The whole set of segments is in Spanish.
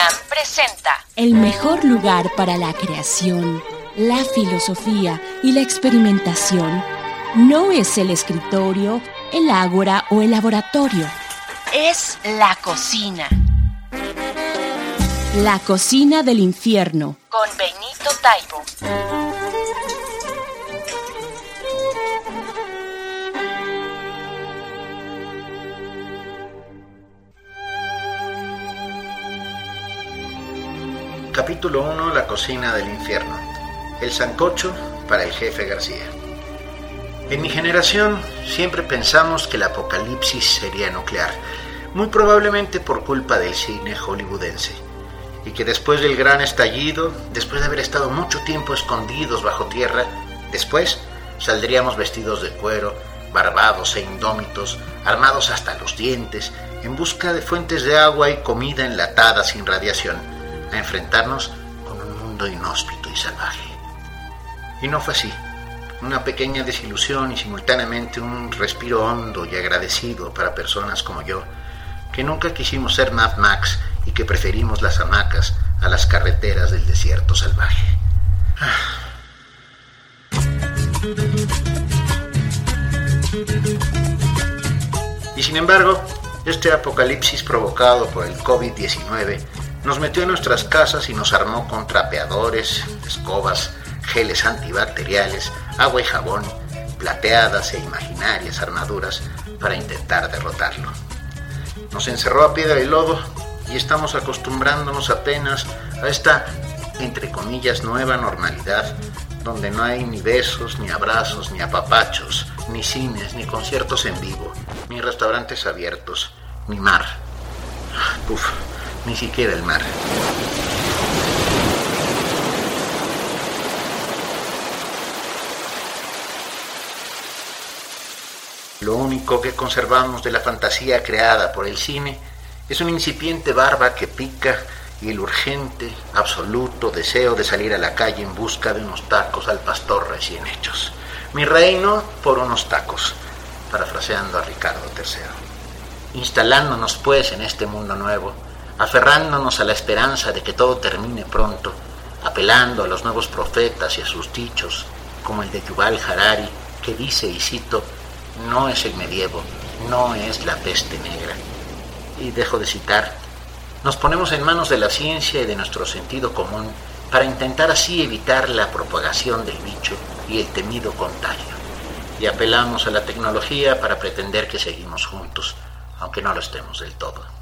UNAM presenta El mejor lugar para la creación, la filosofía y la experimentación no es el escritorio, el ágora o el laboratorio. Es la cocina. La cocina del infierno. Con Benito Taibo. Capítulo 1 La cocina del infierno. El sancocho para el jefe García. En mi generación siempre pensamos que el apocalipsis sería nuclear, muy probablemente por culpa del cine hollywoodense, y que después del gran estallido, después de haber estado mucho tiempo escondidos bajo tierra, después saldríamos vestidos de cuero, barbados e indómitos, armados hasta los dientes, en busca de fuentes de agua y comida enlatada sin radiación a enfrentarnos con un mundo inhóspito y salvaje. Y no fue así. Una pequeña desilusión y simultáneamente un respiro hondo y agradecido para personas como yo, que nunca quisimos ser Mad Max y que preferimos las hamacas a las carreteras del desierto salvaje. Y sin embargo, este apocalipsis provocado por el COVID-19 nos metió en nuestras casas y nos armó con trapeadores, escobas, geles antibacteriales, agua y jabón, plateadas e imaginarias armaduras para intentar derrotarlo. Nos encerró a piedra y lodo y estamos acostumbrándonos apenas a esta, entre comillas, nueva normalidad, donde no hay ni besos, ni abrazos, ni apapachos, ni cines, ni conciertos en vivo, ni restaurantes abiertos, ni mar. Uf, ni siquiera el mar. Lo único que conservamos de la fantasía creada por el cine es una incipiente barba que pica y el urgente, absoluto deseo de salir a la calle en busca de unos tacos al pastor recién hechos. Mi reino por unos tacos, parafraseando a Ricardo III. Instalándonos pues en este mundo nuevo, aferrándonos a la esperanza de que todo termine pronto, apelando a los nuevos profetas y a sus dichos, como el de Yuval Harari, que dice, y cito, no es el medievo, no es la peste negra. Y dejo de citar, nos ponemos en manos de la ciencia y de nuestro sentido común para intentar así evitar la propagación del bicho y el temido contagio. Y apelamos a la tecnología para pretender que seguimos juntos, aunque no lo estemos del todo.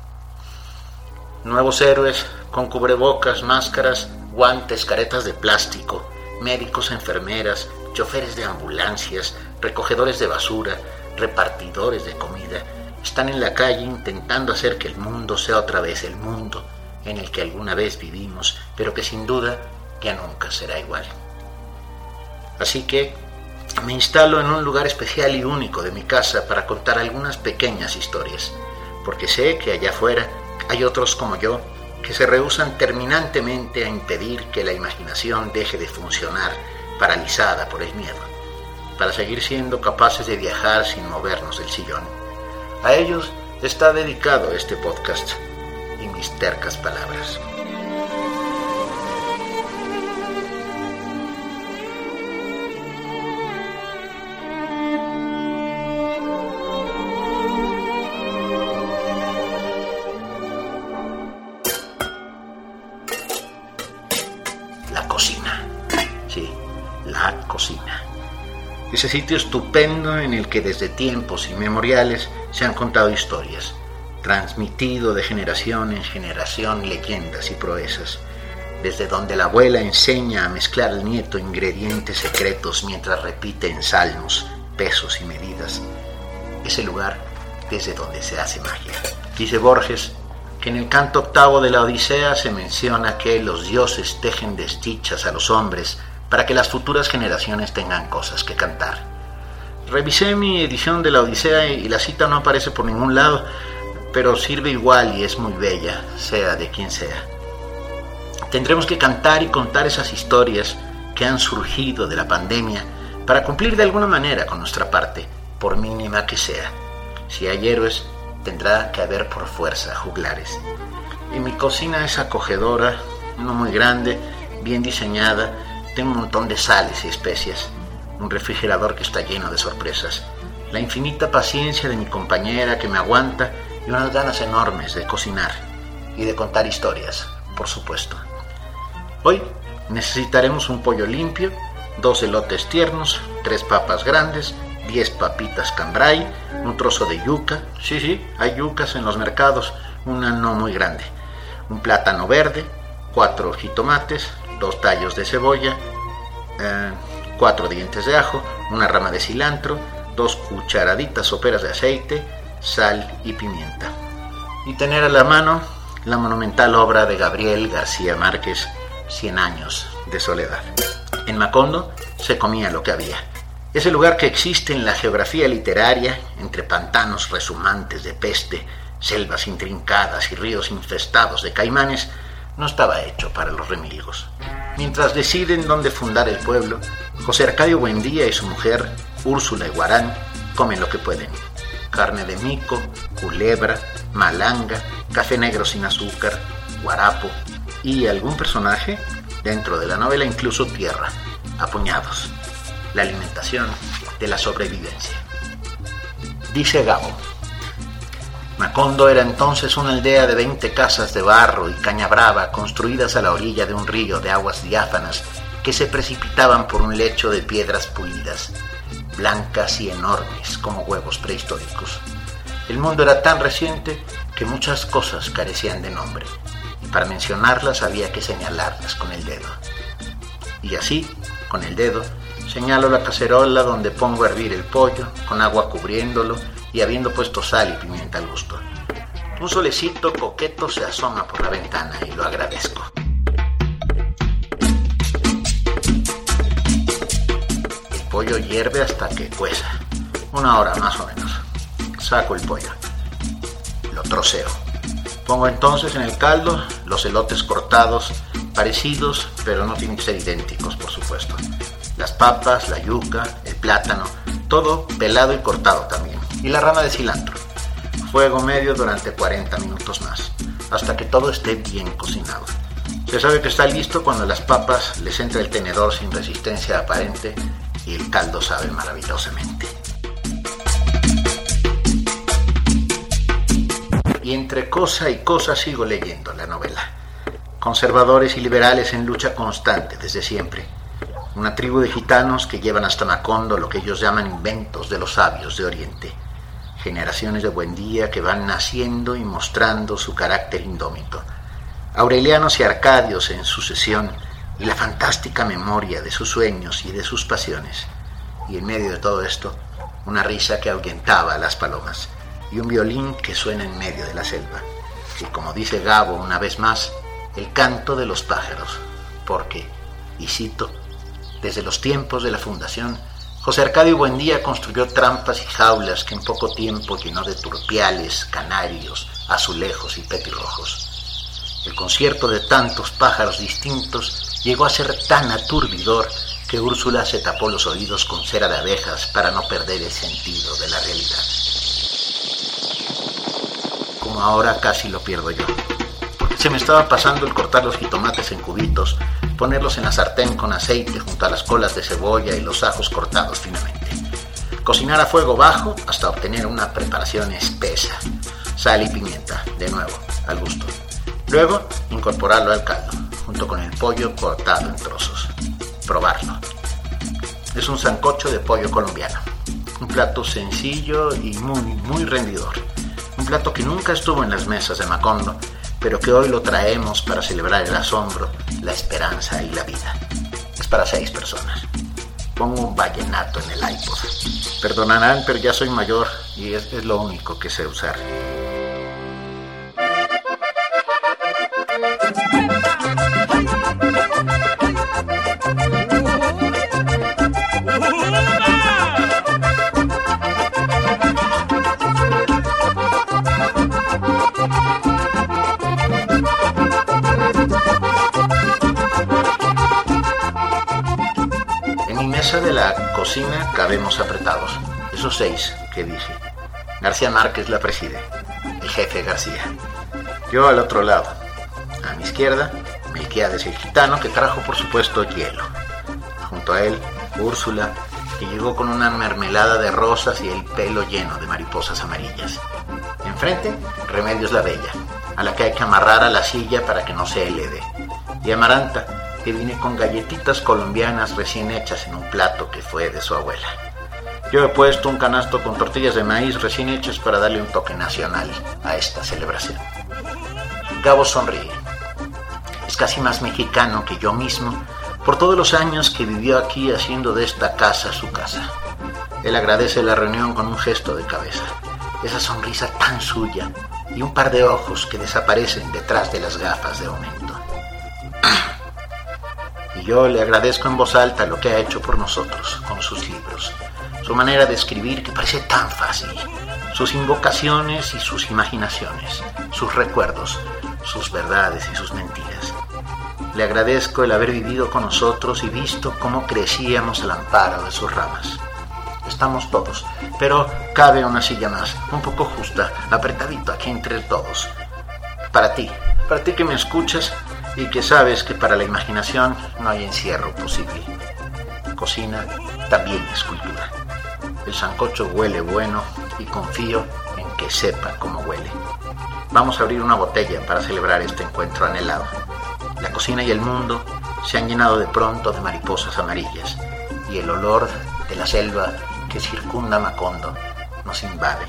Nuevos héroes con cubrebocas, máscaras, guantes, caretas de plástico, médicos, enfermeras, choferes de ambulancias, recogedores de basura, repartidores de comida, están en la calle intentando hacer que el mundo sea otra vez el mundo en el que alguna vez vivimos, pero que sin duda ya nunca será igual. Así que me instalo en un lugar especial y único de mi casa para contar algunas pequeñas historias, porque sé que allá afuera hay otros como yo que se rehusan terminantemente a impedir que la imaginación deje de funcionar, paralizada por el miedo, para seguir siendo capaces de viajar sin movernos del sillón. A ellos está dedicado este podcast y mis tercas palabras. Ese sitio estupendo en el que desde tiempos inmemoriales se han contado historias, transmitido de generación en generación leyendas y proezas, desde donde la abuela enseña a mezclar al nieto ingredientes secretos mientras repite en salmos, pesos y medidas, ese lugar desde donde se hace magia. Dice Borges que en el canto octavo de la Odisea se menciona que los dioses tejen desdichas a los hombres para que las futuras generaciones tengan cosas que cantar. Revisé mi edición de la Odisea y la cita no aparece por ningún lado, pero sirve igual y es muy bella, sea de quien sea. Tendremos que cantar y contar esas historias que han surgido de la pandemia para cumplir de alguna manera con nuestra parte, por mínima que sea. Si hay héroes, tendrá que haber por fuerza juglares. Y mi cocina es acogedora, no muy grande, bien diseñada, tengo un montón de sales y especias, un refrigerador que está lleno de sorpresas, la infinita paciencia de mi compañera que me aguanta y unas ganas enormes de cocinar y de contar historias, por supuesto. Hoy necesitaremos un pollo limpio, dos elotes tiernos, tres papas grandes, diez papitas cambray, un trozo de yuca, sí, sí, hay yucas en los mercados, una no muy grande, un plátano verde, cuatro jitomates, dos tallos de cebolla, eh, cuatro dientes de ajo, una rama de cilantro, dos cucharaditas soperas de aceite, sal y pimienta. Y tener a la mano la monumental obra de Gabriel García Márquez, Cien años de soledad. En Macondo se comía lo que había. Ese lugar que existe en la geografía literaria, entre pantanos resumantes de peste, selvas intrincadas y ríos infestados de caimanes, no estaba hecho para los remilgos. Mientras deciden dónde fundar el pueblo, José Arcadio Buendía y su mujer, Úrsula y Guarán, comen lo que pueden. Carne de mico, culebra, malanga, café negro sin azúcar, guarapo y algún personaje, dentro de la novela incluso tierra, apuñados. La alimentación de la sobrevivencia. Dice Gabo. Macondo era entonces una aldea de 20 casas de barro y caña brava construidas a la orilla de un río de aguas diáfanas que se precipitaban por un lecho de piedras pulidas, blancas y enormes como huevos prehistóricos. El mundo era tan reciente que muchas cosas carecían de nombre, y para mencionarlas había que señalarlas con el dedo. Y así, con el dedo, señalo la cacerola donde pongo a hervir el pollo, con agua cubriéndolo, y habiendo puesto sal y pimienta al gusto. Un solecito coqueto se asoma por la ventana y lo agradezco. El pollo hierve hasta que cueza, una hora más o menos. Saco el pollo, lo troceo. Pongo entonces en el caldo los elotes cortados, parecidos, pero no tienen que ser idénticos, por supuesto. Las papas, la yuca, el plátano, todo pelado y cortado también y la rama de cilantro. Fuego medio durante 40 minutos más, hasta que todo esté bien cocinado. Se sabe que está listo cuando las papas les entra el tenedor sin resistencia aparente y el caldo sabe maravillosamente. Y entre cosa y cosa sigo leyendo la novela. Conservadores y liberales en lucha constante desde siempre. Una tribu de gitanos que llevan hasta Macondo lo que ellos llaman inventos de los sabios de Oriente generaciones de buen día que van naciendo y mostrando su carácter indómito. Aurelianos y Arcadios en sucesión y la fantástica memoria de sus sueños y de sus pasiones. Y en medio de todo esto, una risa que ahuyentaba a las palomas y un violín que suena en medio de la selva. Y como dice Gabo una vez más, el canto de los pájaros, porque, y cito, desde los tiempos de la fundación, José Arcadio Buendía construyó trampas y jaulas que en poco tiempo llenó de turpiales, canarios, azulejos y petirrojos. El concierto de tantos pájaros distintos llegó a ser tan aturdidor que Úrsula se tapó los oídos con cera de abejas para no perder el sentido de la realidad. Como ahora casi lo pierdo yo. Se me estaba pasando el cortar los jitomates en cubitos ponerlos en la sartén con aceite junto a las colas de cebolla y los ajos cortados finamente. Cocinar a fuego bajo hasta obtener una preparación espesa. Sal y pimienta, de nuevo, al gusto. Luego, incorporarlo al caldo, junto con el pollo cortado en trozos. Probarlo. Es un sancocho de pollo colombiano. Un plato sencillo y muy, muy rendidor. Un plato que nunca estuvo en las mesas de Macondo, pero que hoy lo traemos para celebrar el asombro, la esperanza y la vida. Es para seis personas. Pongo un vallenato en el iPod. Perdonarán, pero ya soy mayor y es, es lo único que sé usar. De la cocina cabemos apretados, esos seis que dije. García Márquez la preside, el jefe García. Yo al otro lado, mi izquierda, Melquiades el gitano, que trajo por supuesto hielo. Junto a él, Úrsula, que llegó con una mermelada de rosas y el pelo lleno de mariposas amarillas. Enfrente, Remedios la Bella, a la que hay que amarrar a la silla para que no se eleve. Y Amaranta, que viene con galletitas colombianas recién hechas en un plato que fue de su abuela. Yo he puesto un canasto con tortillas de maíz recién hechas para darle un toque nacional a esta celebración. Gabo sonríe. Es casi más mexicano que yo mismo por todos los años que vivió aquí haciendo de esta casa su casa. Él agradece la reunión con un gesto de cabeza, esa sonrisa tan suya y un par de ojos que desaparecen detrás de las gafas de aumento. Y yo le agradezco en voz alta lo que ha hecho por nosotros con sus libros, su manera de escribir que parece tan fácil, sus invocaciones y sus imaginaciones, sus recuerdos, sus verdades y sus mentiras. Le agradezco el haber vivido con nosotros y visto cómo crecíamos al amparo de sus ramas. Estamos todos, pero cabe una silla más, un poco justa, apretadito aquí entre todos. Para ti, para ti que me escuchas y que sabes que para la imaginación no hay encierro posible. Cocina también es cultura. El sancocho huele bueno y confío en que sepa cómo huele. Vamos a abrir una botella para celebrar este encuentro anhelado. La cocina y el mundo se han llenado de pronto de mariposas amarillas y el olor de la selva que circunda Macondo nos invade.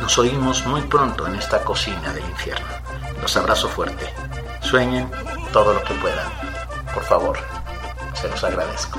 Nos oímos muy pronto en esta cocina del infierno. Los abrazo fuerte. Sueñen todo lo que puedan. Por favor, se los agradezco.